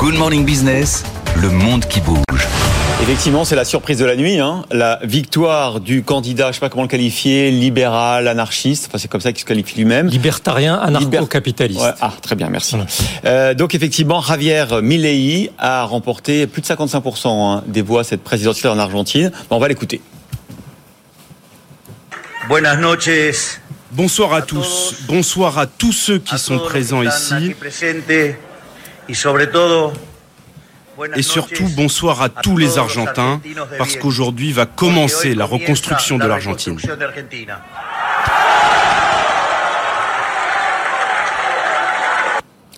Good Morning Business, le monde qui bouge. Effectivement, c'est la surprise de la nuit. Hein. La victoire du candidat, je ne sais pas comment le qualifier, libéral, anarchiste, enfin c'est comme ça qu'il se qualifie lui-même. Libertarien, anarcho-capitaliste. Ouais, ah, très bien, merci. Euh, donc effectivement, Javier Milei a remporté plus de 55% hein, des voix à cette présidentielle en Argentine. Bon, on va l'écouter. Buenas noches. Bonsoir à tous. Bonsoir à tous ceux qui sont présents ici. Et surtout, bonsoir à tous les Argentins, parce qu'aujourd'hui va commencer la reconstruction de l'Argentine.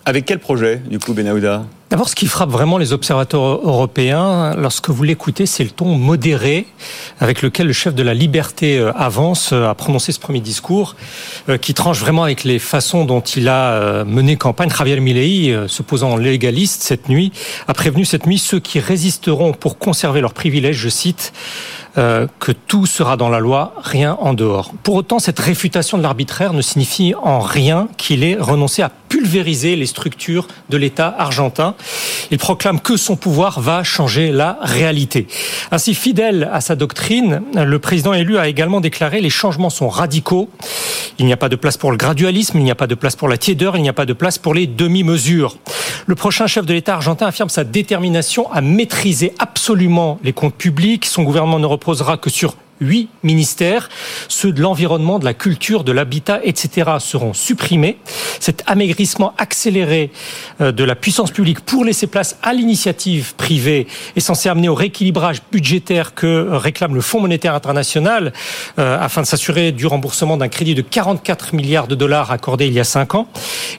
Avec quel projet, du coup, Benahouda D'abord, ce qui frappe vraiment les observateurs européens, lorsque vous l'écoutez, c'est le ton modéré avec lequel le chef de la liberté euh, avance, à prononcer ce premier discours, euh, qui tranche vraiment avec les façons dont il a euh, mené campagne. Javier Milei, se posant légaliste cette nuit, a prévenu cette nuit ceux qui résisteront pour conserver leurs privilèges, je cite, que tout sera dans la loi, rien en dehors. Pour autant, cette réfutation de l'arbitraire ne signifie en rien qu'il ait renoncé à pulvériser les structures de l'État argentin. Il proclame que son pouvoir va changer la réalité. Ainsi, fidèle à sa doctrine, le président élu a également déclaré les changements sont radicaux. Il n'y a pas de place pour le gradualisme, il n'y a pas de place pour la tiédeur, il n'y a pas de place pour les demi-mesures. Le prochain chef de l'État argentin affirme sa détermination à maîtriser absolument les comptes publics. Son gouvernement ne reposera que sur huit ministères. Ceux de l'environnement, de la culture, de l'habitat, etc. seront supprimés. Cet amaigrissement accéléré euh, de la puissance publique pour laisser place à l'initiative privée est censé amener au rééquilibrage budgétaire que réclame le Fonds monétaire international euh, afin de s'assurer du remboursement d'un crédit de 44 milliards de dollars accordé il y a cinq ans.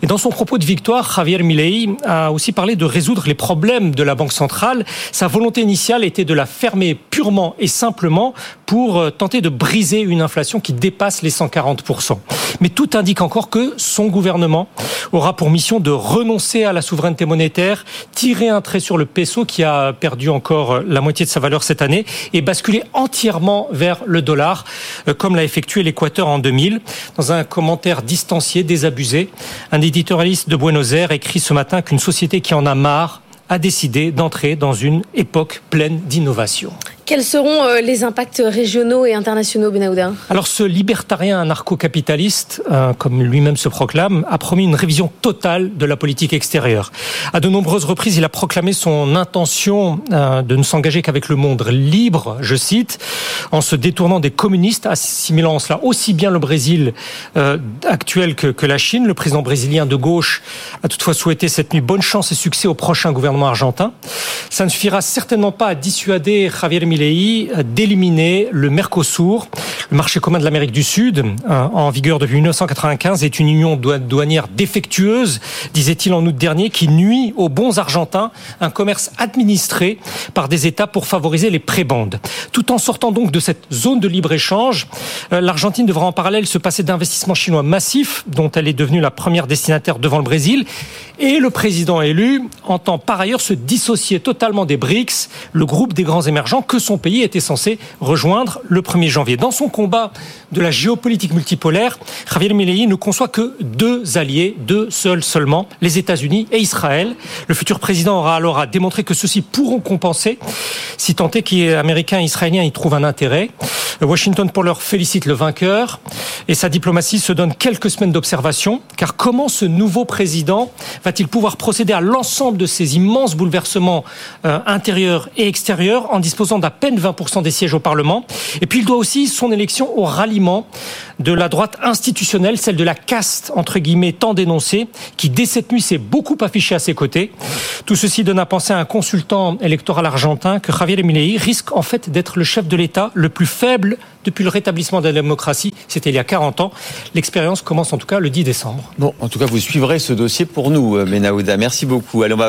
Et dans son propos de victoire, Javier Milei a aussi parlé de résoudre les problèmes de la Banque centrale. Sa volonté initiale était de la fermer purement et simplement pour euh, tenter de briser une inflation qui dépasse les 140%. Mais tout indique encore que son gouvernement aura pour mission de renoncer à la souveraineté monétaire, tirer un trait sur le peso qui a perdu encore la moitié de sa valeur cette année et basculer entièrement vers le dollar, euh, comme l'a effectué l'Équateur en 2000. Dans un commentaire distancié, désabusé, un éditorialiste de Buenos Aires écrit ce matin qu'une société qui en a marre a décidé d'entrer dans une époque pleine d'innovation. Quels seront euh, les impacts régionaux et internationaux, Benahouda? Alors, ce libertarien anarcho-capitaliste, euh, comme lui-même se proclame, a promis une révision totale de la politique extérieure. À de nombreuses reprises, il a proclamé son intention euh, de ne s'engager qu'avec le monde libre, je cite, en se détournant des communistes, assimilant en cela aussi bien le Brésil actuel que, que la Chine. Le président brésilien de gauche a toutefois souhaité cette nuit bonne chance et succès au prochain gouvernement argentin. Ça ne suffira certainement pas à dissuader Javier Milei d'éliminer le Mercosur, le marché commun de l'Amérique du Sud, euh, en vigueur depuis 1995, est une union douanière défectueuse, disait-il en août dernier, qui nuit aux bons argentins un commerce administré par des États pour favoriser les prébandes. Tout en sortant donc de cette zone de libre-échange, euh, l'Argentine devra en parallèle se passer d'investissements chinois massifs, dont elle est devenue la première destinataire devant le Brésil, et le président élu entend par ailleurs se dissocier totalement des BRICS, le groupe des grands émergents que son pays était censé rejoindre le 1er janvier. Dans son de la géopolitique multipolaire, Javier Milei ne conçoit que deux alliés, deux seuls seulement, les États-Unis et Israël. Le futur président aura alors à démontrer que ceux-ci pourront compenser, si tant est qu'Américains et Israéliens y trouvent un intérêt. Washington, pour leur félicite le vainqueur, et sa diplomatie se donne quelques semaines d'observation, car comment ce nouveau président va-t-il pouvoir procéder à l'ensemble de ces immenses bouleversements euh, intérieurs et extérieurs en disposant d'à peine 20% des sièges au Parlement? Et puis il doit aussi son élection au ralliement de la droite institutionnelle, celle de la caste, entre guillemets, tant dénoncée, qui dès cette nuit s'est beaucoup affichée à ses côtés. Tout ceci donne à penser à un consultant électoral argentin que Javier Milei risque en fait d'être le chef de l'État le plus faible depuis le rétablissement de la démocratie. C'était il y a 40 ans. L'expérience commence en tout cas le 10 décembre. Bon, en tout cas, vous suivrez ce dossier pour nous, Menaouda. Merci beaucoup. Allez, on va